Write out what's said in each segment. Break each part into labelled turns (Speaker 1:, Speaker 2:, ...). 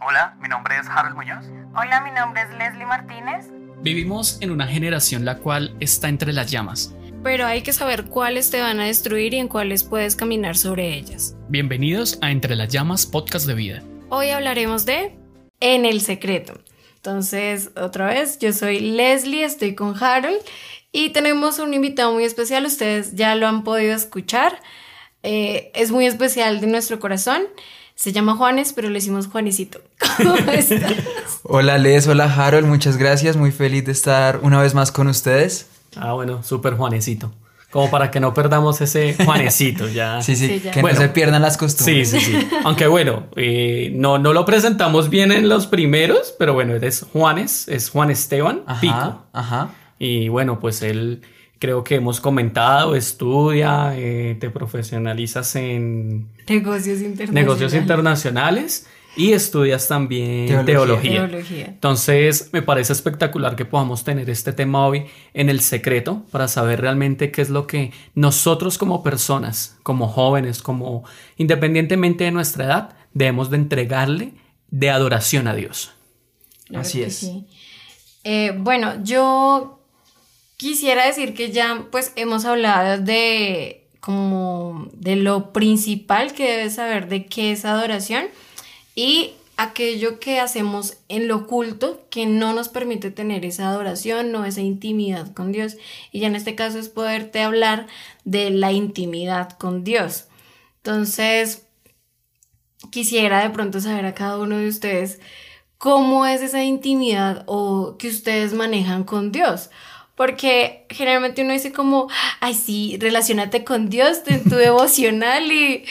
Speaker 1: Hola, mi nombre es Harold Muñoz.
Speaker 2: Hola, mi nombre es Leslie Martínez.
Speaker 3: Vivimos en una generación la cual está entre las llamas.
Speaker 4: Pero hay que saber cuáles te van a destruir y en cuáles puedes caminar sobre ellas.
Speaker 3: Bienvenidos a Entre las Llamas Podcast de Vida.
Speaker 4: Hoy hablaremos de En el Secreto. Entonces, otra vez, yo soy Leslie, estoy con Harold y tenemos un invitado muy especial, ustedes ya lo han podido escuchar, eh, es muy especial de nuestro corazón. Se llama Juanes, pero le decimos Juanicito. ¿Cómo estás?
Speaker 5: hola Les, hola Harold, muchas gracias, muy feliz de estar una vez más con ustedes.
Speaker 6: Ah, bueno, súper Juanesito. Como para que no perdamos ese Juanesito, ya.
Speaker 5: Sí, sí, que no se pierdan las costumbres.
Speaker 6: Sí, sí, sí. Aunque bueno, eh, no, no lo presentamos bien en los primeros, pero bueno, eres Juanes, es Juan Esteban Pico. Ajá. Y bueno, pues él creo que hemos comentado, estudia, eh, te profesionalizas en
Speaker 4: negocios internacionales.
Speaker 6: negocios internacionales y estudias también teología. Entonces, me parece espectacular que podamos tener este tema hoy en el secreto para saber realmente qué es lo que nosotros como personas, como jóvenes, como independientemente de nuestra edad, debemos de entregarle de adoración a Dios.
Speaker 5: Así es.
Speaker 4: Eh, bueno, yo Quisiera decir que ya pues hemos hablado de como de lo principal que debes saber de qué es adoración y aquello que hacemos en lo oculto que no nos permite tener esa adoración o esa intimidad con Dios. Y ya en este caso es poderte hablar de la intimidad con Dios. Entonces, quisiera de pronto saber a cada uno de ustedes cómo es esa intimidad o que ustedes manejan con Dios. Porque generalmente uno dice como, ay, sí, relacionate con Dios en tu devocional y,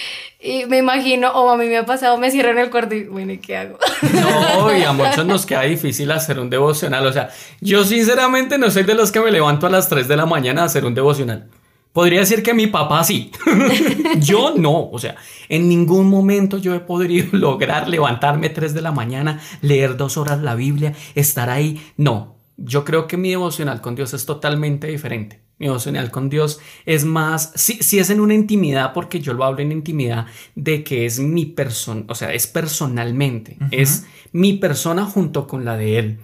Speaker 4: me imagino, o a mí me ha pasado, me cierran el cuarto y, bueno, ¿y qué hago?
Speaker 6: No, y a muchos nos queda difícil hacer un devocional. O sea, yo sinceramente no soy de los que me levanto a las 3 de la mañana a hacer un devocional. Podría decir que mi papá sí. yo no. O sea, en ningún momento yo he podido lograr levantarme 3 de la mañana, leer dos horas la Biblia, estar ahí. No, yo creo que mi devocional con Dios es totalmente diferente. Mi devocional con Dios es más, sí, sí es en una intimidad, porque yo lo hablo en intimidad de que es mi persona, o sea, es personalmente, es mi persona junto con la de Él.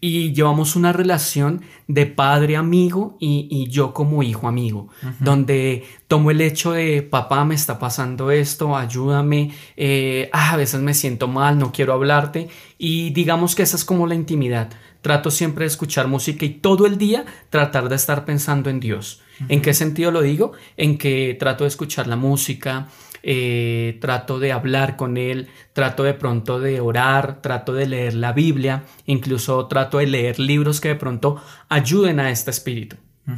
Speaker 6: Y llevamos una relación de padre amigo y, yo como hijo amigo, donde tomo el hecho de papá me está pasando esto, ayúdame, eh, ah, a veces me siento mal, no quiero hablarte y digamos que esa es como la intimidad trato siempre de escuchar música y todo el día tratar de estar pensando en Dios. ¿En qué sentido lo digo? En que trato de escuchar la música, eh, trato de hablar con Él, trato de pronto de orar, trato de leer la Biblia, incluso trato de leer libros que de pronto ayuden a este espíritu.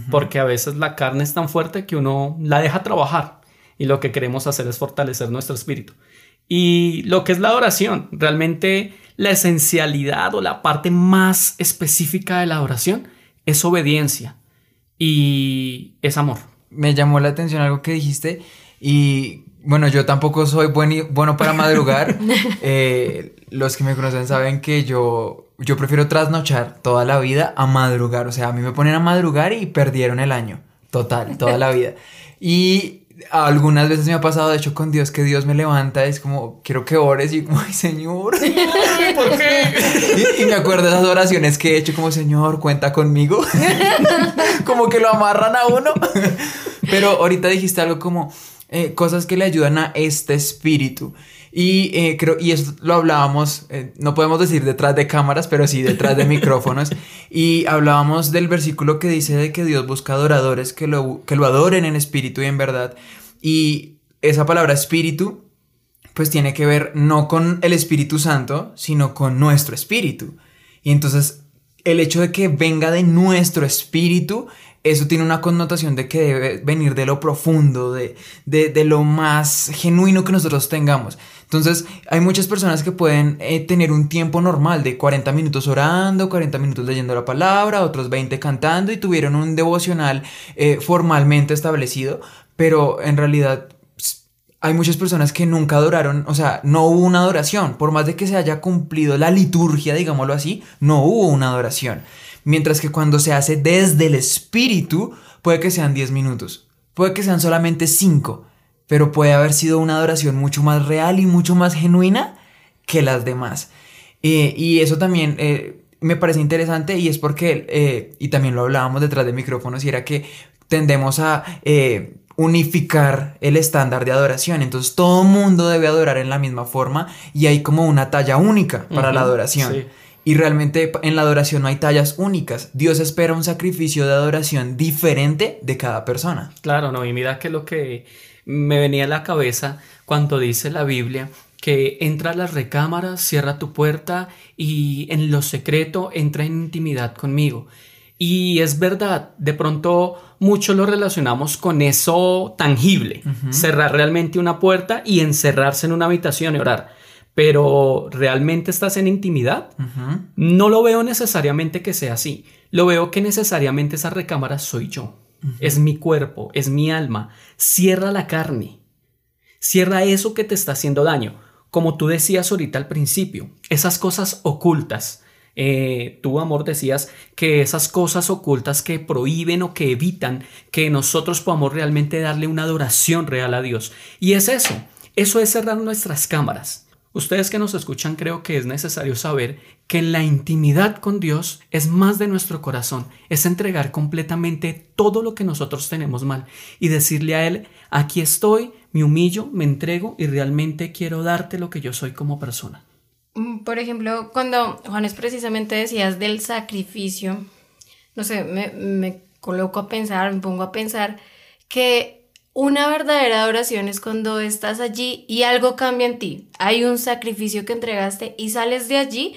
Speaker 6: Porque a veces la carne es tan fuerte que uno la deja trabajar y lo que queremos hacer es fortalecer nuestro espíritu. Y lo que es la adoración, realmente la esencialidad o la parte más específica de la adoración es obediencia y es amor.
Speaker 5: Me llamó la atención algo que dijiste y bueno, yo tampoco soy bueno para madrugar. Eh, los que me conocen saben que yo, yo prefiero trasnochar toda la vida a madrugar. O sea, a mí me ponen a madrugar y perdieron el año. Total, toda la vida. Y algunas veces me ha pasado, de hecho, con Dios, que Dios me levanta, es como, quiero que ores, y como, ay, Señor, ¿por qué? Y, me acuerdo de esas oraciones que he hecho, como, Señor, cuenta conmigo. como que lo amarran a uno. Pero ahorita dijiste algo como, eh, cosas que le ayudan a este espíritu. Y eh, creo, y eso lo hablábamos, eh, no podemos decir detrás de cámaras, pero sí detrás de micrófonos. Y hablábamos del versículo que dice de que Dios busca adoradores que lo, que lo adoren en espíritu y en verdad. Y esa palabra espíritu, pues tiene que ver no con el Espíritu Santo, sino con nuestro espíritu. Y entonces el hecho de que venga de nuestro espíritu eso tiene una connotación de que debe venir de lo profundo, de, de, lo más genuino que nosotros tengamos. Entonces, hay muchas personas que pueden eh, tener un tiempo normal de 40 minutos orando, 40 minutos leyendo la palabra, otros 20 cantando y tuvieron un devocional eh, formalmente establecido, pero en realidad hay muchas personas que nunca adoraron, o sea, no hubo una adoración, por más de que se haya cumplido la liturgia, digámoslo así, no hubo una adoración. Mientras que cuando se hace desde el espíritu, puede que sean 10 minutos, puede que sean solamente 5, pero puede haber sido una adoración mucho más real y mucho más genuina que las demás. Eh, y eso también eh, me parece interesante y es porque, eh, y también lo hablábamos detrás de micrófonos, y era que tendemos a unificar el estándar de adoración. Entonces todo mundo debe adorar en la misma forma y hay como una talla única para la adoración.
Speaker 6: sí.
Speaker 5: Y realmente en la adoración no hay tallas únicas. Dios espera un sacrificio de adoración diferente de cada persona.
Speaker 6: Claro, no, y mira que lo que me venía a la cabeza cuando dice la Biblia que entra a las recámaras, cierra tu puerta y en lo secreto entra en intimidad conmigo. Y es verdad, de pronto mucho lo relacionamos con eso tangible, cerrar realmente una puerta y encerrarse en una habitación y orar. Pero ¿realmente estás en intimidad? No lo veo necesariamente que sea así. Lo veo que necesariamente esa recámara soy yo. Es mi cuerpo, es mi alma. Cierra la carne. Cierra eso que te está haciendo daño. Como tú decías ahorita al principio, esas cosas ocultas. Eh, tú, amor, decías que esas cosas ocultas que prohíben o que evitan que nosotros podamos realmente darle una adoración real a Dios. Y es eso, eso es cerrar nuestras cámaras. Ustedes que nos escuchan creo que es necesario saber que la intimidad con Dios es más de nuestro corazón, es entregar completamente todo lo que nosotros tenemos mal y decirle a Él, aquí estoy, me humillo, me entrego y realmente quiero darte lo que yo soy como persona.
Speaker 4: Mm, Por ejemplo, cuando Juanes precisamente decías del sacrificio, no sé, me, me coloco a pensar, me pongo a pensar que una verdadera adoración es cuando estás allí y algo cambia en ti. Hay un sacrificio que entregaste y sales de allí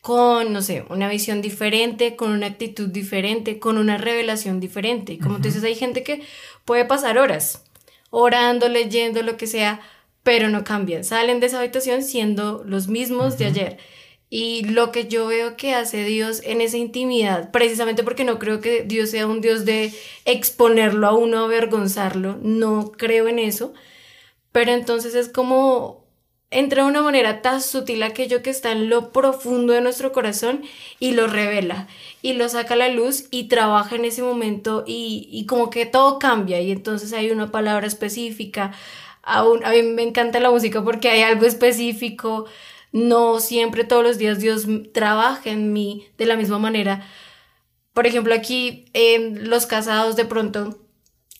Speaker 4: con, no sé, una visión diferente, con una actitud diferente, con una revelación diferente. Y como tú dices, hay gente que puede pasar horas orando, leyendo, lo que sea, pero no cambian. Salen de esa habitación siendo los mismos de ayer. Y lo que yo veo que hace Dios en esa intimidad, precisamente porque no creo que Dios sea un Dios de exponerlo a uno, avergonzarlo, no creo en eso, pero entonces es como entra de una manera tan sutil aquello que está en lo profundo de nuestro corazón y lo revela y lo saca a la luz y trabaja en ese momento y, y como que todo cambia y entonces hay una palabra específica. A, un- a mí me encanta la música porque hay algo específico. No siempre todos los días Dios trabaja en mí de la misma manera. Por ejemplo, aquí eh, los casados de pronto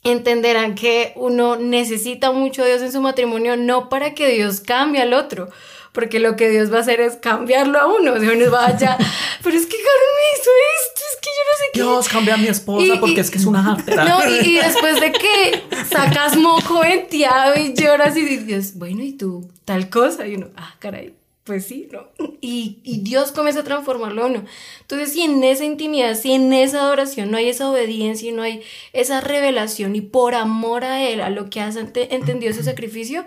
Speaker 4: entenderán que uno necesita mucho a Dios en su matrimonio, no para que Dios cambie al otro, porque lo que Dios va a hacer es cambiarlo a uno. O sea, uno vaya, pero es que Carol me hizo esto, es que yo no sé qué.
Speaker 6: Dios, cambia a mi esposa
Speaker 4: Y- y-
Speaker 6: porque es que es una jartera.
Speaker 4: No, y, y después de que sacas moco venteado y lloras y dices, bueno, ¿y tú? Tal cosa. Y uno, ah, caray, pues sí, ¿no? Y, y Dios comienza a transformarlo uno. Entonces, si en esa intimidad, si en esa adoración no hay esa obediencia y no hay esa revelación y por amor a Él, a lo que has ente- entendido ese sacrificio,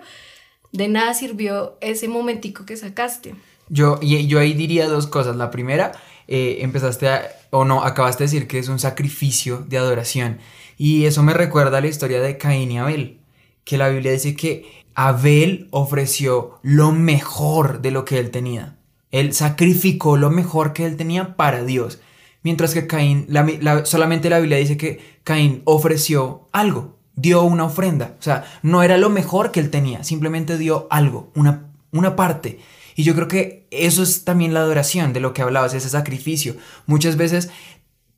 Speaker 4: de nada sirvió ese momentico que sacaste.
Speaker 5: Yo, y yo ahí diría dos cosas. La primera, eh, empezaste a, o no, acabaste de decir que es un sacrificio de adoración. Y eso me recuerda a la historia de Caín y Abel, que la Biblia dice que Abel ofreció lo mejor de lo que él tenía. Él sacrificó lo mejor que él tenía para Dios. Mientras que Caín, la- la- solamente la Biblia dice que Caín ofreció algo, dio una ofrenda. O sea, no era lo mejor que él tenía, simplemente dio algo, una, una parte. Y yo creo que eso es también la adoración de lo que hablabas, ese sacrificio. Muchas veces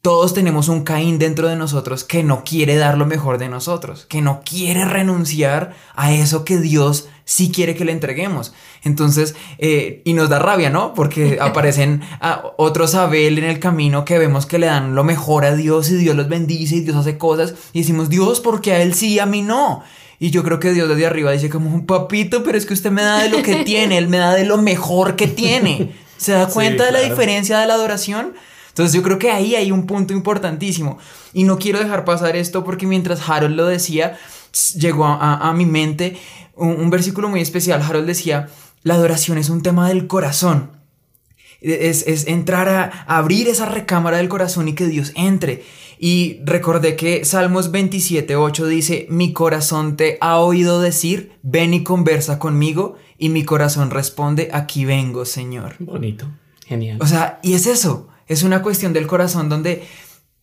Speaker 5: todos tenemos un Caín dentro de nosotros que no quiere dar lo mejor de nosotros, que no quiere renunciar a eso que Dios sí quiere que le entreguemos. Entonces, eh, y nos da rabia, ¿no? Porque aparecen a otros Abel en el camino que vemos que le dan lo mejor a Dios y Dios los bendice y Dios hace cosas y decimos, Dios, porque a él sí, a mí no. Y yo creo que Dios desde arriba dice como un papito, pero es que usted me da de lo que tiene, él me da de lo mejor que tiene. ¿Se da
Speaker 6: Sí,
Speaker 5: cuenta de la diferencia de la adoración? Entonces yo creo que ahí hay un punto importantísimo. Y no quiero dejar pasar esto porque mientras Harold lo decía, llegó a, a- a mi mente un, un versículo muy especial. Harold decía, la adoración es un tema del corazón. Es, es entrar a, a abrir esa recámara del corazón y que Dios entre. Y recordé que Salmos 27, 8 dice, mi corazón te ha oído decir, ven y conversa conmigo, y mi corazón responde, aquí vengo, Señor.
Speaker 6: Bonito, genial.
Speaker 5: O sea, y es eso, es una cuestión del corazón donde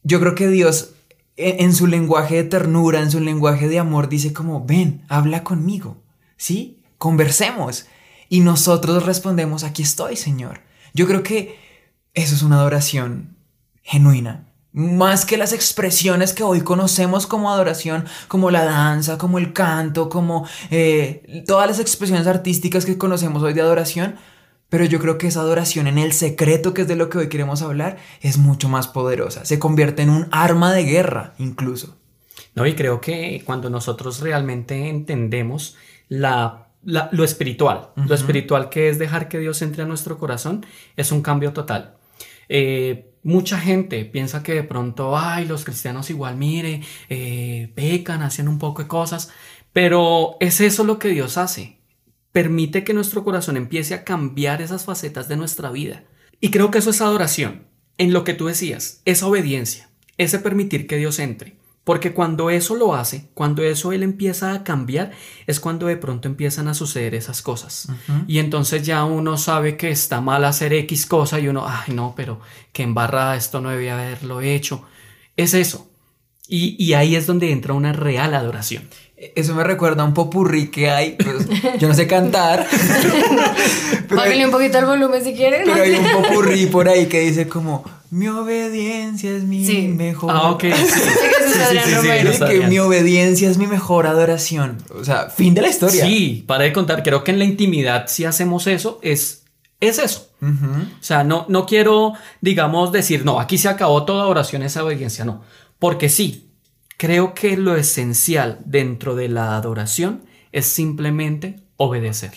Speaker 5: yo creo que Dios en, en su lenguaje de ternura, en su lenguaje de amor, dice como, ven, habla conmigo, ¿sí? Conversemos. y nosotros respondemos, aquí estoy, Señor. Yo creo que eso es una adoración genuina. Más que las expresiones que hoy conocemos como adoración, como la danza, como el canto, como eh, todas las expresiones artísticas que conocemos hoy de adoración, pero yo creo que esa adoración en el secreto, que es de lo que hoy queremos hablar, es mucho más poderosa. Se convierte en un arma de guerra, incluso.
Speaker 6: No, y creo que cuando nosotros realmente entendemos la, lo espiritual, lo espiritual que es dejar que Dios entre a nuestro corazón, es un cambio total. Eh, mucha gente piensa que de pronto, ay, los cristianos igual, mire, eh, pecan, hacen un poco de cosas, pero es eso lo que Dios hace. Permite que nuestro corazón empiece a cambiar esas facetas de nuestra vida. Y creo que eso es adoración. En lo que tú decías, esa obediencia, ese permitir que Dios entre. Porque cuando eso lo hace, cuando eso él empieza a cambiar, es cuando de pronto empiezan a suceder esas cosas. Y entonces ya uno sabe que está mal hacer X cosa y uno, ay no, pero que embarrada esto no debía haberlo hecho. Es eso. Y, y ahí es donde entra una real adoración.
Speaker 5: Eso me recuerda a un popurrí que hay. Pues, yo no sé cantar.
Speaker 4: Bájale un poquito el volumen si quieren.
Speaker 5: Pero hay un popurrí por ahí que dice como mi obediencia es mi
Speaker 4: Sí.
Speaker 5: mejor.
Speaker 6: Ah, ok. Sí,
Speaker 4: Sí, que
Speaker 5: mi obediencia es mi mejor adoración. O sea, fin de la historia.
Speaker 6: Sí, para de contar, creo que en la intimidad si hacemos eso es, es eso. O sea, no, no quiero, digamos, decir, no, aquí se acabó toda oración, esa obediencia, no. Porque sí, creo que lo esencial dentro de la adoración es simplemente obedecer.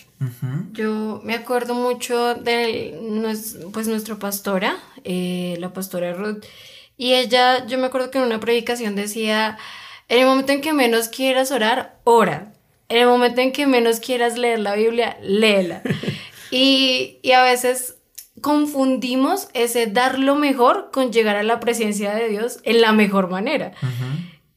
Speaker 4: Yo me acuerdo mucho de pues nuestra pastora, eh, la pastora Ruth, y ella, yo me acuerdo que en una predicación decía, en el momento en que menos quieras orar, ora. En el momento en que menos quieras leer la Biblia, léela. y, y a veces confundimos ese dar lo mejor con llegar a la presencia de Dios en la mejor manera.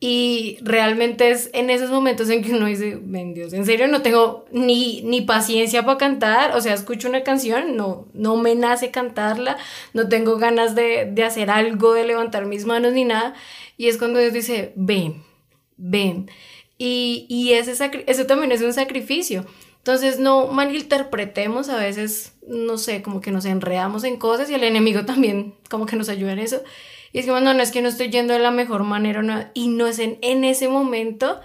Speaker 4: Y realmente es en esos momentos en que uno dice, ven Dios, en serio no tengo ni, ni paciencia para cantar, o sea, escucho una canción, no, no me nace cantarla, no tengo ganas de, de hacer algo, de levantar mis manos ni nada. Y es cuando Dios dice, ven, ven. Y, y ese eso también es un sacrificio. Entonces no malinterpretemos a veces, no sé, como que nos enredamos en cosas y el enemigo también como que nos ayuda en eso. Y es que, bueno, no es que no estoy yendo de la mejor manera no, y no es en, en ese momento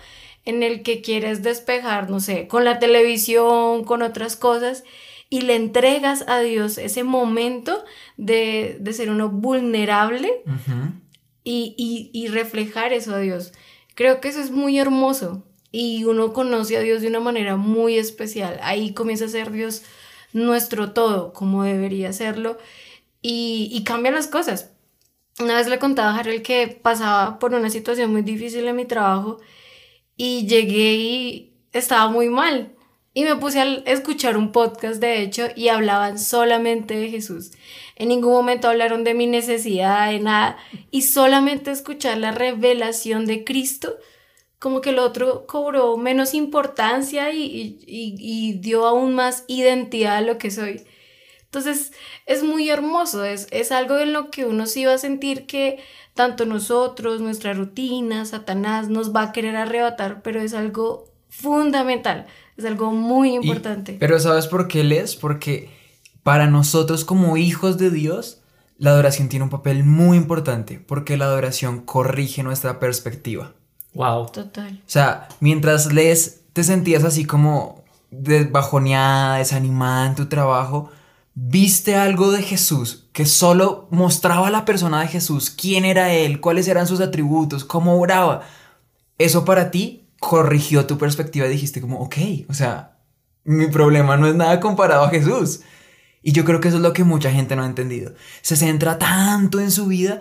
Speaker 4: en el que quieres despejar, no sé, con la televisión, con otras cosas y le entregas a Dios ese momento de, de ser uno vulnerable y, y, y reflejar eso a Dios. Creo que eso es muy hermoso y uno conoce a Dios de una manera muy especial. Ahí comienza a ser Dios nuestro todo, como debería serlo, y, y cambia las cosas. Una vez le contaba a Harold que pasaba por una situación muy difícil en mi trabajo y llegué y estaba muy mal. Y me puse a escuchar un podcast, de hecho, y hablaban solamente de Jesús. En ningún momento hablaron de mi necesidad, de nada. Y solamente escuchar la revelación de Cristo, como que el otro cobró menos importancia y, y- y- dio aún más identidad a lo que soy. Entonces es muy hermoso, es, es algo en lo que uno sí va a sentir que tanto nosotros, nuestra rutina, Satanás nos va a querer arrebatar, pero es algo fundamental, es algo muy
Speaker 5: Y-
Speaker 4: importante.
Speaker 5: pero ¿sabes por qué les? Porque para nosotros como hijos de Dios, la adoración tiene un papel muy importante, porque la adoración corrige nuestra perspectiva.
Speaker 6: Wow.
Speaker 4: Total.
Speaker 5: O sea, mientras lees, te sentías así como desbajoneada, desanimada en tu trabajo, viste algo de Jesús que solo mostraba la persona de Jesús, quién era él, cuáles eran sus atributos, cómo oraba. Eso para ti corrigió tu perspectiva y dijiste como, ok, o sea, mi problema no es nada comparado a Jesús. Y yo creo que eso es lo que mucha gente no ha entendido. Se centra tanto en su vida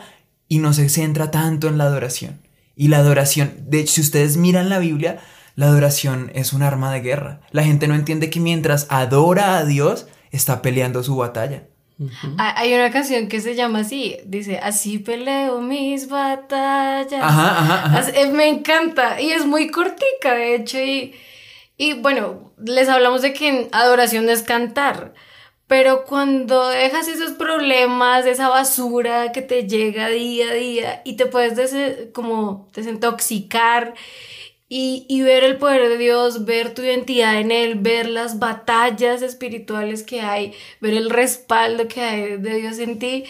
Speaker 5: y no se centra tanto en la adoración. Y la adoración, de si ustedes miran la Biblia, la adoración es un arma de guerra. La gente no entiende que mientras adora a Dios, está peleando su batalla.
Speaker 4: Ha- Hay una canción que se llama así, dice, así peleo mis batallas.
Speaker 5: Ajá, ajá,
Speaker 4: eh, Me encanta y es muy cortica, de hecho, y, y bueno, les hablamos de que adoración es cantar, pero cuando dejas esos problemas, esa basura que te llega día a día y te puedes des- como desintoxicar y, y ver el poder de Dios, ver tu identidad en Él, ver las batallas espirituales que hay, ver el respaldo que hay de Dios en ti,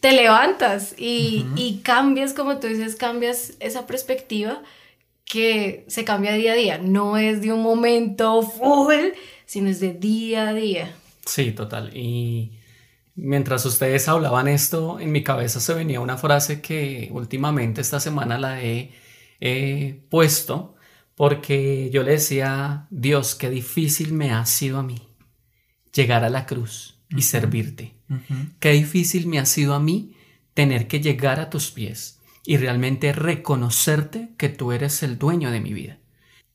Speaker 4: te levantas y, y cambias, como tú dices, cambias esa perspectiva que se cambia día a día. No es de un momento full, sino es de día a día.
Speaker 6: Sí, total. Y mientras ustedes hablaban esto, en mi cabeza se venía una frase que últimamente esta semana la he he puesto porque yo le decía, Dios, qué difícil me ha sido a mí llegar a la cruz y servirte. Qué difícil me ha sido a mí tener que llegar a tus pies y realmente reconocerte que tú eres el dueño de mi vida.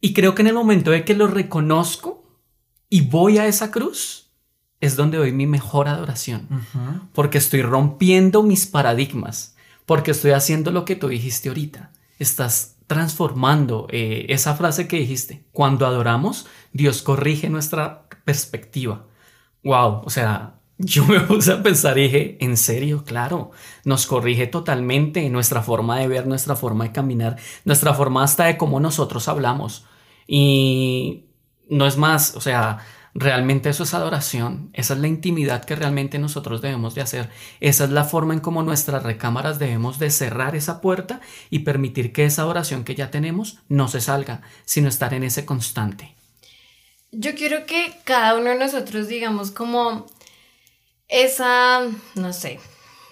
Speaker 6: Y creo que en el momento de que lo reconozco y voy a esa cruz, es donde doy mi mejor adoración. Porque estoy rompiendo mis paradigmas. Porque estoy haciendo lo que tú dijiste ahorita. Estás transformando eh, esa frase que dijiste. Cuando adoramos, Dios corrige nuestra perspectiva. Wow, o sea, yo me puse a pensar y dije, en serio, claro, nos corrige totalmente nuestra forma de ver, nuestra forma de caminar, nuestra forma hasta de cómo nosotros hablamos. Y no es más, o sea, realmente eso es adoración, esa es la intimidad que realmente nosotros debemos de hacer, esa es la forma en cómo nuestras recámaras debemos de cerrar esa puerta y permitir que esa adoración que ya tenemos no se salga, sino estar en ese constante.
Speaker 4: Yo quiero que cada uno de nosotros digamos como esa, no sé,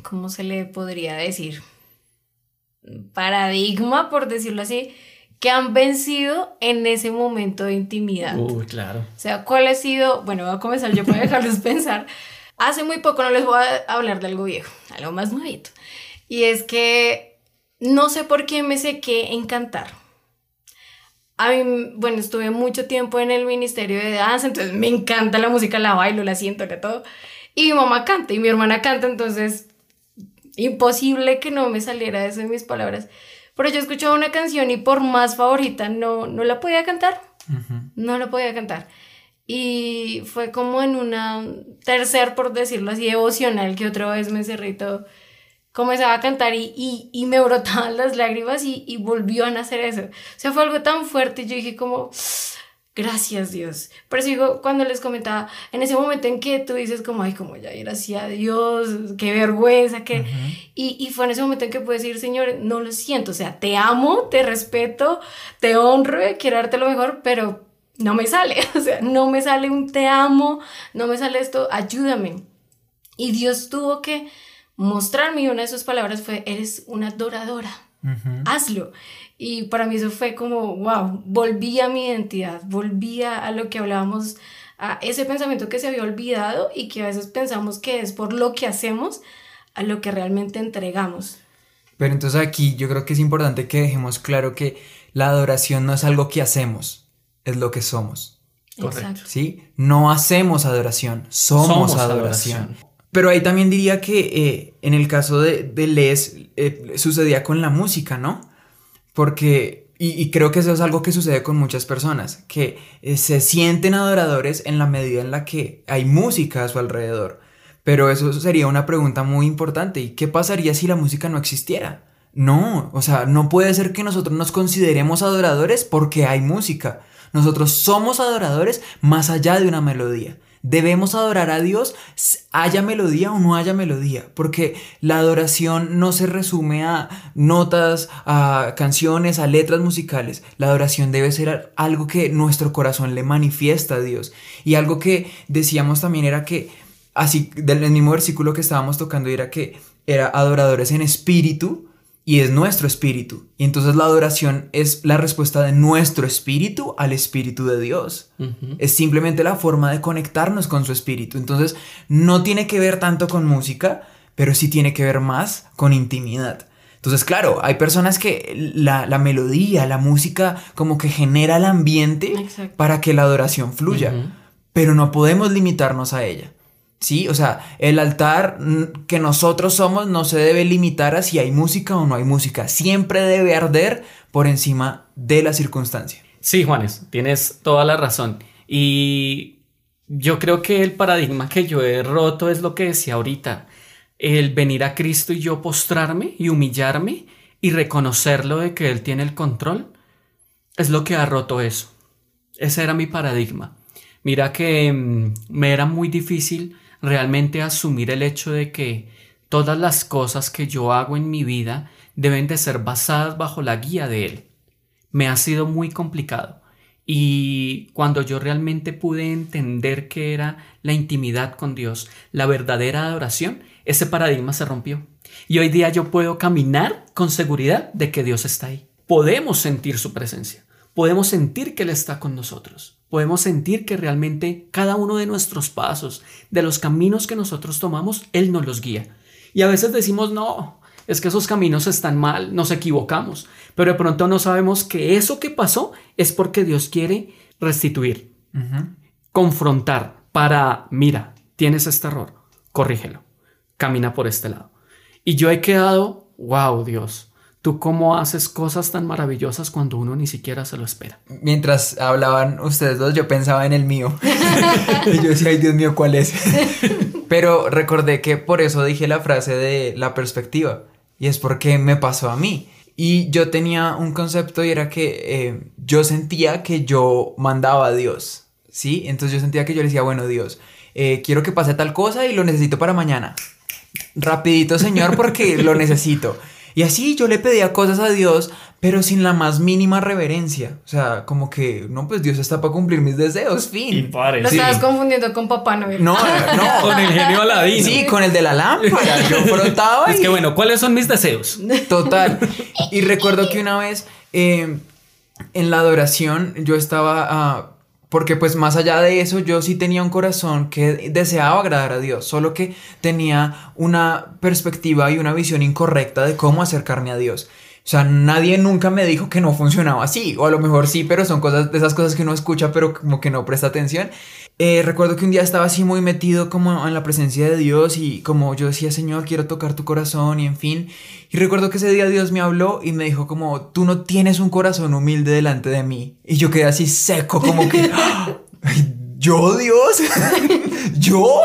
Speaker 4: ¿cómo se le podría decir? Paradigma, por decirlo así, que han vencido en ese momento de intimidad.
Speaker 6: Uy, claro.
Speaker 4: O sea, ¿cuál ha sido? Bueno, voy a comenzar yo para dejarles pensar. Hace muy poco no les voy a hablar de algo viejo, algo más nuevito. Y es que no sé por qué me sequé en cantar. A mí, bueno, estuve mucho tiempo en el ministerio de danza, entonces me encanta la música, la bailo, la siento, la todo. Y mi mamá canta y mi hermana canta, entonces imposible que no me saliera eso de mis palabras. Pero yo escuchaba una canción y por más favorita no, no la podía cantar. No la podía cantar. Y fue como en una tercer, por decirlo así, devocional que otra vez me cerré todo. Comenzaba a cantar y, y, y me brotaban las lágrimas y, y volvió a nacer eso. O sea, fue algo tan fuerte. y Yo dije como, Gracias Dios. Por eso digo, cuando les comentaba, en ese momento en que tú dices como, ay, como ya, gracias a Dios, qué vergüenza, que... y, y, fue en ese momento en que puedes decir, Señor, no lo siento, o sea, te amo, te respeto, te honro, quiero darte lo mejor, pero no me sale, o sea, no me sale un te amo, no me sale esto, ayúdame. Y Dios tuvo que mostrarme, y una de sus palabras fue, eres una adoradora, hazlo. Y para mí eso fue como, wow, volví a mi identidad, volví a lo que hablábamos, a ese pensamiento que se había olvidado y que a veces pensamos que es por lo que hacemos a lo que realmente entregamos.
Speaker 5: Pero entonces aquí yo creo que es importante que dejemos claro que la adoración no es algo que hacemos, es lo que somos.
Speaker 4: Correcto.
Speaker 5: ¿Sí? No hacemos adoración, somos, adoración. Pero ahí también diría que eh, en el caso de, de Les eh, sucedía con la música, ¿no? Porque, y, creo que eso es algo que sucede con muchas personas, que eh, se sienten adoradores en la medida en la que hay música a su alrededor. Pero eso sería una pregunta muy importante. ¿Y qué pasaría si la música no existiera? No, o sea, no puede ser que nosotros nos consideremos adoradores porque hay música. Nosotros somos adoradores más allá de una melodía. Debemos adorar a Dios, haya melodía o no haya melodía, porque la adoración no se resume a notas, a canciones, a letras musicales. La adoración debe ser algo que nuestro corazón le manifiesta a Dios. Y algo que decíamos también era que, así, del mismo versículo que estábamos tocando, era que era adoradores en espíritu y es nuestro espíritu. Y entonces la adoración es la respuesta de nuestro espíritu al espíritu de Dios. Es simplemente la forma de conectarnos con su espíritu. Entonces no tiene que ver tanto con música, pero sí tiene que ver más con intimidad. Entonces, claro, hay personas que la, melodía, la música como que genera el ambiente para que la adoración fluya, pero no podemos limitarnos a ella. Sí, o sea, el altar que nosotros somos no se debe limitar a si hay música o no hay música. Siempre debe arder por encima de la circunstancia.
Speaker 6: Sí, Juanes, tienes toda la razón. Y yo creo que el paradigma que yo he roto es lo que decía ahorita. El venir a Cristo y yo postrarme y humillarme y reconocerlo de que Él tiene el control. es lo que ha roto eso. Ese era mi paradigma. Mira que mm, me era muy difícil realmente asumir el hecho de que todas las cosas que yo hago en mi vida deben de ser basadas bajo la guía de Él. Me ha sido muy complicado. Y cuando yo realmente pude entender qué era la intimidad con Dios, la verdadera adoración, ese paradigma se rompió. Y hoy día yo puedo caminar con seguridad de que Dios está ahí. Podemos sentir su presencia. Podemos sentir que Él está con nosotros. Podemos sentir que realmente cada uno de nuestros pasos, de los caminos que nosotros tomamos, Él nos los guía. Y a veces decimos, no, es que esos caminos están mal, nos equivocamos, pero de pronto no sabemos que eso que pasó es porque Dios quiere restituir, confrontar para, mira, tienes este error, corrígelo, camina por este lado. Y yo he quedado, wow, Dios, tú cómo haces cosas tan maravillosas cuando uno ni siquiera se lo espera.
Speaker 5: Mientras hablaban ustedes dos, yo pensaba en el mío. y yo decía, ay Dios mío, ¿cuál es? Pero recordé que por eso dije la frase de la perspectiva. Y es porque me pasó a mí. Y yo tenía un concepto y era que eh, yo sentía que yo mandaba a Dios. ¿Sí? Entonces yo sentía que yo le decía, bueno, Dios, eh, quiero que pase tal cosa y lo necesito para mañana. Rapidito, Señor, porque lo necesito. Y así yo le pedía cosas a Dios, pero sin la más mínima reverencia. O sea, como que, no, pues Dios está para cumplir mis deseos, fin.
Speaker 4: Lo estabas confundiendo con Papá Noel.
Speaker 5: No, no.
Speaker 6: con el genio Aladino.
Speaker 5: Sí, con el de la lámpara. Yo frotaba.
Speaker 6: Es que bueno, ¿cuáles son mis deseos?
Speaker 5: Total. Y recuerdo que una vez eh, en la adoración yo estaba... ah, porque pues más allá de eso yo sí tenía un corazón que deseaba agradar a Dios, solo que tenía una perspectiva y una visión incorrecta de cómo acercarme a Dios. O sea, nadie nunca me dijo que no funcionaba así, o a lo mejor sí, pero son cosas de esas cosas que uno escucha pero como que no presta atención. Eh, recuerdo que un día estaba así muy metido como en la presencia de Dios y como yo decía, Señor, quiero tocar tu corazón y en fin. Y recuerdo que ese día Dios me habló y me dijo como, tú no tienes un corazón humilde delante de mí. Y yo quedé así seco, como que, "Ay, yo Dios, yo,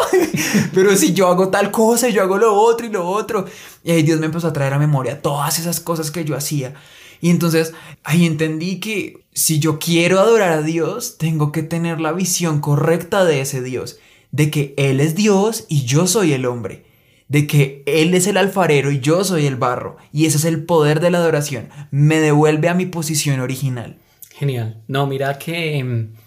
Speaker 5: pero si yo hago tal cosa yo hago lo otro y lo otro. Y ahí Dios me empezó a traer a memoria todas esas cosas que yo hacía. Y entonces ahí entendí que si yo quiero adorar a Dios, tengo que tener la visión correcta de ese Dios, de que Él es Dios y yo soy el hombre, de que Él es el alfarero y yo soy el barro, y ese es el poder de la adoración, me devuelve a mi posición original.
Speaker 6: Genial. No, mira que mm,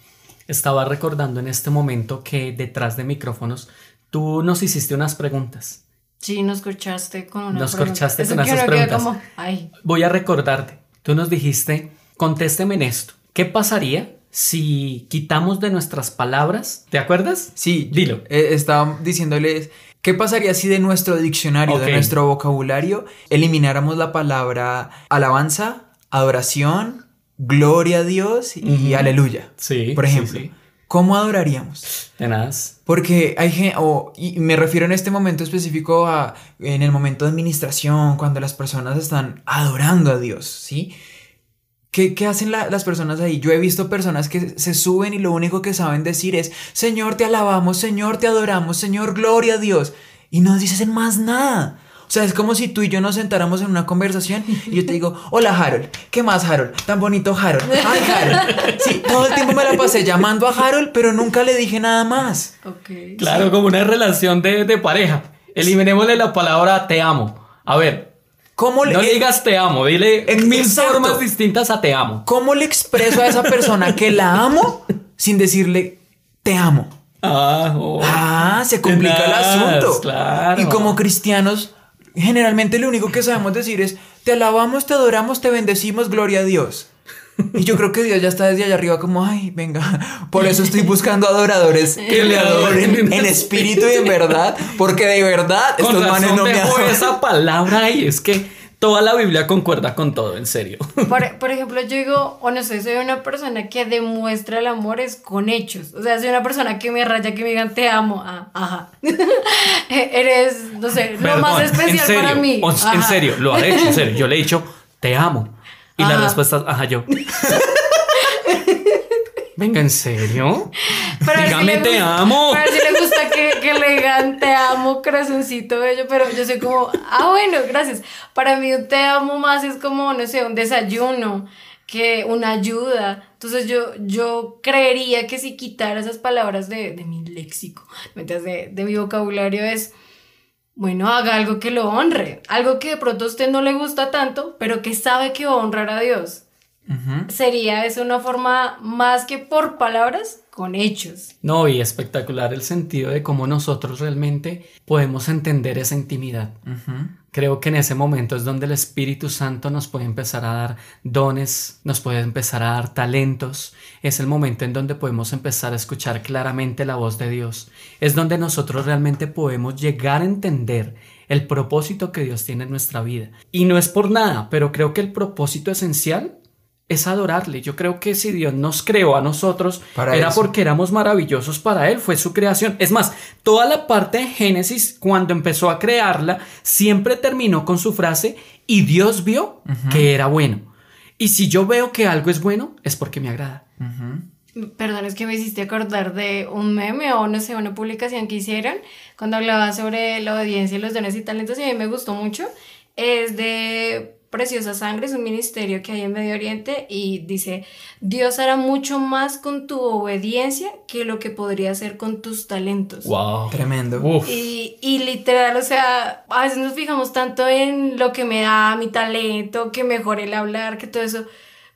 Speaker 6: estaba recordando en este momento que detrás de micrófonos tú nos hiciste unas preguntas.
Speaker 4: Sí, nos escuchaste con una
Speaker 6: Nos
Speaker 4: pregunta.
Speaker 6: corchaste
Speaker 4: Eso
Speaker 6: con esas preguntas.
Speaker 4: como, ay,
Speaker 6: Voy a recordarte. Tú nos dijiste, contésteme en esto. ¿Qué pasaría si quitamos de nuestras palabras? ¿Te acuerdas?
Speaker 5: Sí,
Speaker 6: Dilo.
Speaker 5: eh, estaba diciéndoles, ¿qué pasaría si de nuestro diccionario,
Speaker 6: Ok.
Speaker 5: de nuestro vocabulario, elimináramos la palabra alabanza, adoración, gloria a Dios y aleluya?
Speaker 6: Sí.
Speaker 5: Por ejemplo,
Speaker 6: sí.
Speaker 5: ¿cómo adoraríamos?
Speaker 6: Tenaz.
Speaker 5: Porque hay gente, y me refiero en este momento específico a en el momento de administración, cuando las personas están adorando a Dios, ¿sí? ¿Qué, qué hacen la- las personas ahí? Yo he visto personas que se suben y lo único que saben decir es, Señor, te alabamos, Señor, te adoramos, Señor, gloria a Dios. Y no dicen más nada. O sea, es como si tú y yo nos sentáramos en una conversación y yo te digo, hola Harold, ¿qué más Harold? Tan bonito Harold. Ay Harold. Sí, todo el tiempo me la pasé llamando a Harold, pero nunca le dije nada más.
Speaker 4: ok.
Speaker 6: Claro, como una relación de, de pareja. Eliminémosle la palabra te amo. A ver,
Speaker 5: ¿Cómo le,
Speaker 6: no le digas te amo, dile en mil
Speaker 5: Exacto.
Speaker 6: formas distintas a te amo.
Speaker 5: ¿Cómo le expreso a esa persona que la amo sin decirle te amo?
Speaker 6: Ah, oh.
Speaker 5: Ah, se complica el asunto.
Speaker 6: Claro.
Speaker 5: Y como cristianos, generalmente lo único que sabemos decir es te alabamos, te adoramos, te bendecimos, gloria a Dios. Y yo creo que Dios ya está desde allá arriba como, ay, venga, por eso estoy buscando adoradores que le adoren en espíritu y en verdad, porque de verdad
Speaker 6: Con
Speaker 5: estos manes no me adoran.
Speaker 6: esa palabra y es que toda la Biblia concuerda con todo, en serio.
Speaker 4: Por, por ejemplo, yo digo, o no sé, soy una persona que demuestra el amor es con hechos. O sea, soy una persona que me raya, que me digan te amo. Ah, ajá. Eres, no sé, lo más
Speaker 6: Perdón,
Speaker 4: especial
Speaker 6: serio,
Speaker 4: para mí.
Speaker 6: En serio, lo ha hecho, en serio. Yo le he dicho, te amo. Y la
Speaker 4: Ajá.
Speaker 6: respuesta es, ajá, yo. Venga, ¿en serio?
Speaker 4: Pero
Speaker 6: Dígame, te amo.
Speaker 4: Pero sí le gusta que, que le digan te amo, corazoncito bello. Pero yo soy como, ah, bueno, gracias. Para mí un te amo más es como, no sé, un desayuno. que una ayuda. Entonces yo, yo creería que si quitara esas palabras de, de mi léxico, de, de mi vocabulario es, bueno, haga algo que lo honre, algo que de pronto a usted no le gusta tanto, pero que sabe que va a honrar a Dios. Sería eso una forma más que por palabras, con hechos.
Speaker 6: No, y espectacular el sentido de cómo nosotros realmente podemos entender esa intimidad. Creo que en ese momento es donde el Espíritu Santo nos puede empezar a dar dones, nos puede empezar a dar talentos. Es el momento en donde podemos empezar a escuchar claramente la voz de Dios. Es donde nosotros realmente podemos llegar a entender el propósito que Dios tiene en nuestra vida. Y no es por nada, pero creo que el propósito esencial es adorarle. Yo creo que si Dios nos creó a nosotros,
Speaker 5: Para
Speaker 6: era
Speaker 5: eso.
Speaker 6: porque éramos maravillosos para Él, fue su creación. Es más, toda la parte de Génesis, cuando empezó a crearla, siempre terminó con su frase, y Dios vio que era bueno. Y si yo veo que algo es bueno, es porque me agrada.
Speaker 5: Ujú.
Speaker 4: Perdón, es que me hiciste acordar de un meme o no sé, una publicación que hicieron cuando hablaba sobre la obediencia y los dones y talentos y a mí me gustó mucho. Es de Preciosa Sangre, es un ministerio que hay en Medio Oriente y dice, Dios hará mucho más con tu obediencia que lo que podría hacer con tus talentos.
Speaker 6: Wow.
Speaker 5: Tremendo.
Speaker 6: Uf.
Speaker 4: Y, y literal, o sea, a veces nos fijamos tanto en lo que me da mi talento, que mejore el hablar, que todo eso.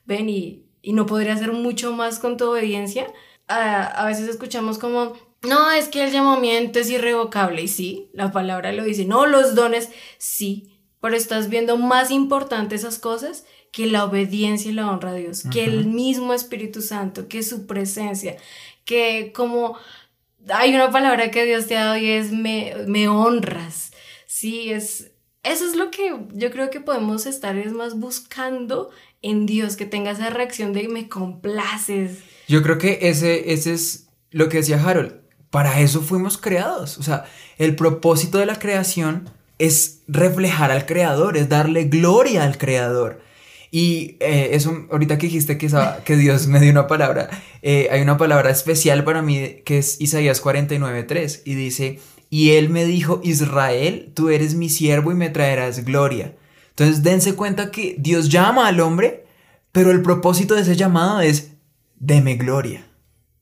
Speaker 4: Ven, y, y no podría hacer mucho más con tu obediencia. A, a veces escuchamos como, no, es que el llamamiento es irrevocable. Y sí, la palabra lo dice. No, los dones, sí. Pero estás viendo más importante esas cosas que la obediencia y la honra a Dios, que el mismo Espíritu Santo, que su presencia, que como hay una palabra que Dios te ha dado y es me, me honras. Sí, es, eso es lo que yo creo que podemos estar es más buscando en Dios, que tenga esa reacción de me complaces.
Speaker 5: Yo creo que ese, ese es lo que decía Harold. Para eso fuimos creados. O sea, el propósito de la creación es reflejar al creador, es darle gloria al creador. Y eh, eso, ahorita que dijiste que, que Dios me dio una palabra, eh, hay una palabra especial para mí que es Isaías 49.3 y dice, y él me dijo, Israel, tú eres mi siervo y me traerás gloria. Entonces dense cuenta que Dios llama al hombre, pero el propósito de ese llamado es, deme gloria.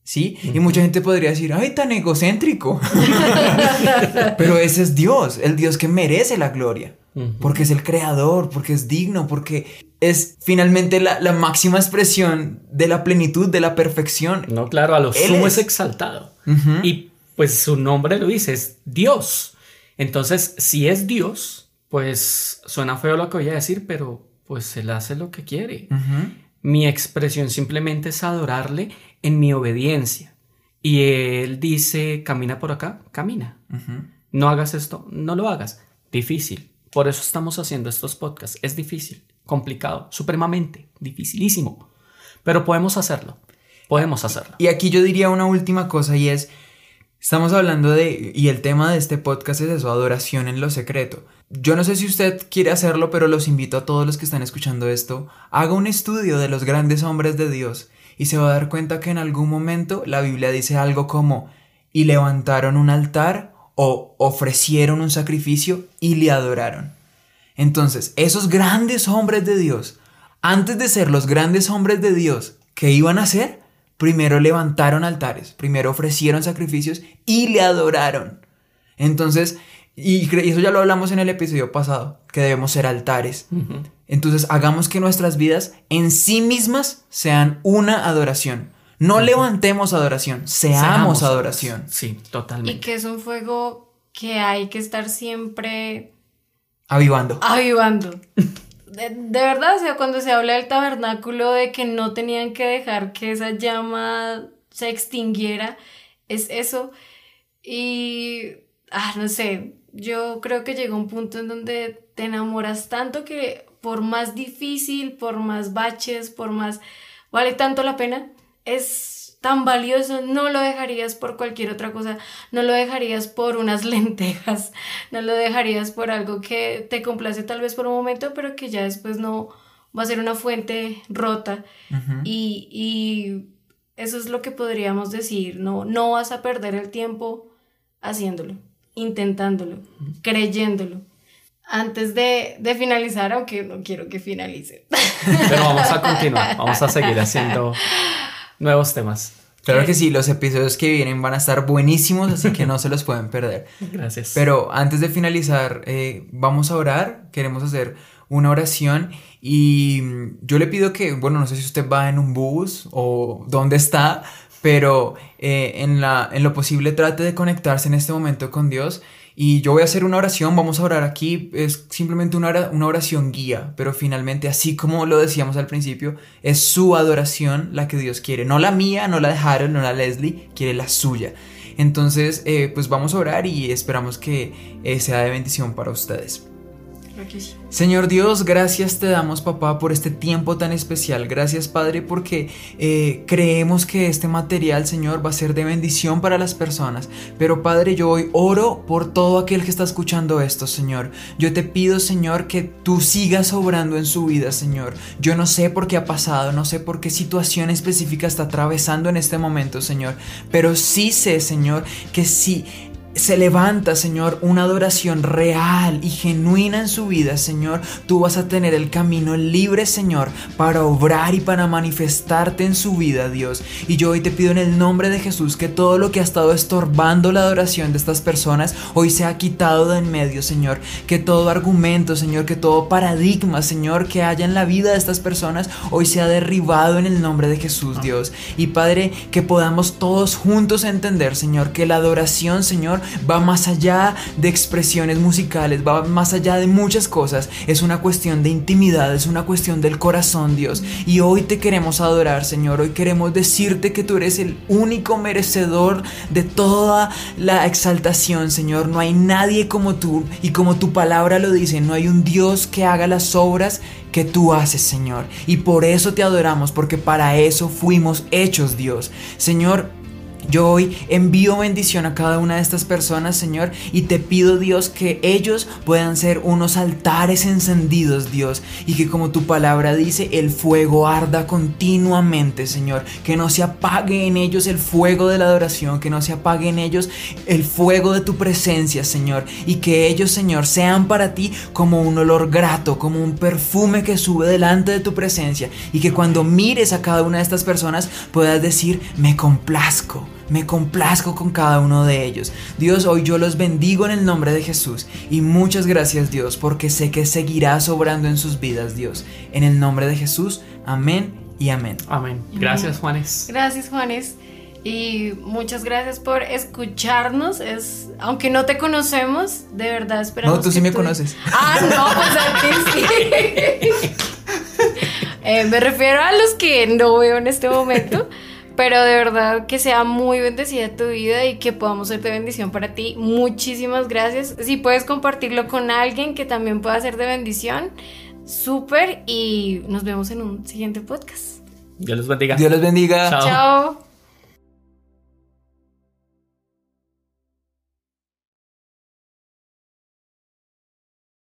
Speaker 5: ¿Sí? Y mucha gente podría decir, ay, tan egocéntrico. Pero ese es Dios, el Dios que merece la gloria. Porque es el creador, porque es digno, porque es finalmente la, la máxima expresión de la plenitud, de la perfección.
Speaker 6: No, claro, a lo
Speaker 5: Él
Speaker 6: sumo
Speaker 5: es.
Speaker 6: es exaltado. Y pues su nombre lo dice, es Dios. Entonces, si es Dios, pues suena feo lo que voy a decir, pero pues él hace lo que quiere. Mi expresión simplemente es adorarle en mi obediencia. Y él dice, camina por acá, camina. No hagas esto, no lo hagas. Difícil. Por eso estamos haciendo estos podcasts. Es difícil, complicado, supremamente, dificilísimo. Pero podemos hacerlo. Podemos hacerlo.
Speaker 5: Y aquí yo diría una última cosa y es, estamos hablando de, y el tema de este podcast es eso, adoración en lo secreto. Yo no sé si usted quiere hacerlo, pero los invito a todos los que están escuchando esto, haga un estudio de los grandes hombres de Dios y se va a dar cuenta que en algún momento la Biblia dice algo como, y levantaron un altar o ofrecieron un sacrificio y le adoraron. Entonces, esos grandes hombres de Dios, antes de ser los grandes hombres de Dios, ¿qué iban a hacer? Primero levantaron altares, primero ofrecieron sacrificios y le adoraron. Entonces, y y eso ya lo hablamos en el episodio pasado, que debemos ser altares. Entonces, hagamos que nuestras vidas en sí mismas sean una adoración. No levantemos adoración, seamos, adoración.
Speaker 6: Sí,
Speaker 4: Y
Speaker 6: totalmente.
Speaker 4: que es un fuego que hay que estar siempre
Speaker 5: Avivando.
Speaker 4: avivando. De, de verdad, o sea, cuando se habla del tabernáculo de que no tenían que dejar que esa llama se extinguiera, es eso. Y, ah, no sé, yo creo que llega un punto en donde te enamoras tanto que por más difícil, por más baches, por más, vale tanto la pena, es tan valioso, no lo dejarías por cualquier otra cosa, no lo dejarías por unas lentejas, no lo dejarías por algo que te complace tal vez por un momento, pero que ya después no va a ser una fuente rota. Y, y eso es lo que podríamos decir, no, no vas a perder el tiempo haciéndolo, intentándolo, creyéndolo. antes de, de finalizar, aunque no quiero que finalice.
Speaker 6: Pero vamos a continuar, vamos a seguir haciendo nuevos temas.
Speaker 5: Claro que sí, los episodios que vienen van a estar buenísimos, así que no se los pueden perder.
Speaker 6: Gracias.
Speaker 5: Pero antes de finalizar, eh, vamos a orar, queremos hacer una oración y yo le pido que, bueno, no sé si usted va en un bus o dónde está, pero eh, en, la, en lo posible trate de conectarse en este momento con Dios. Y yo voy a hacer una oración, vamos a orar aquí, es simplemente una, una oración guía, pero finalmente, así como lo decíamos al principio, es su adoración la que Dios quiere, no la mía, no la de Harold, no la de Leslie, quiere la suya. Entonces, eh, pues vamos a orar y esperamos que eh, sea de bendición para ustedes. Señor Dios, gracias te damos, papá, por este tiempo tan especial. Gracias, Padre, porque eh, creemos que este material, Señor, va a ser de bendición para las personas. Pero, Padre, yo hoy oro por todo aquel que está escuchando esto, Señor. Yo te pido, Señor, que tú sigas obrando en su vida, Señor. Yo no sé por qué ha pasado, no sé por qué situación específica está atravesando en este momento, Señor. Pero sí sé, Señor, que sí se levanta, Señor, una adoración real y genuina en su vida, Señor, tú vas a tener el camino libre, Señor, para obrar y para manifestarte en su vida, Dios. Y yo hoy te pido en el nombre de Jesús que todo lo que ha estado estorbando la adoración de estas personas hoy sea quitado de en medio, Señor. Que todo argumento, Señor, que todo paradigma, Señor, que haya en la vida de estas personas hoy sea derribado en el nombre de Jesús, Dios. Y Padre, que podamos todos juntos entender, Señor, que la adoración, Señor, va más allá de expresiones musicales, va más allá de muchas cosas. Es una cuestión de intimidad, es una cuestión del corazón, Dios. Y hoy te queremos adorar, Señor. Hoy queremos decirte que tú eres el único merecedor de toda la exaltación, Señor. No hay nadie como tú. Y como tu palabra lo dice, no hay un Dios que haga las obras que tú haces, Señor. Y por eso te adoramos, porque para eso fuimos hechos, Dios. Señor, yo hoy envío bendición a cada una de estas personas, Señor, y te pido, Dios, que ellos puedan ser unos altares encendidos, Dios, y que como tu palabra dice, el fuego arda continuamente, Señor, que no se apague en ellos el fuego de la adoración, que no se apague en ellos el fuego de tu presencia, Señor, y que ellos, Señor, sean para ti como un olor grato, como un perfume que sube delante de tu presencia, y que cuando mires a cada una de estas personas puedas decir, me complazco. Me complazco con cada uno de ellos. Dios, hoy yo los bendigo en el nombre de Jesús. Y muchas gracias Dios, porque sé que seguirás obrando en sus vidas, Dios. En el nombre de Jesús, amén y amén.
Speaker 6: Amén. Gracias, Juanes.
Speaker 4: Gracias, Juanes. Y muchas gracias por escucharnos. Es, aunque no te conocemos, de verdad esperamos.
Speaker 5: No, tú sí me conoces.
Speaker 4: Ah, no, pues a ti sí. Eh, me refiero a los que no veo en este momento. Pero de verdad que sea muy bendecida tu vida y que podamos ser de bendición para ti. Muchísimas gracias. Si puedes compartirlo con alguien que también pueda ser de bendición, súper. Y nos vemos en un siguiente podcast.
Speaker 6: Dios los bendiga.
Speaker 5: Dios los bendiga.
Speaker 6: Chao.
Speaker 4: Chao.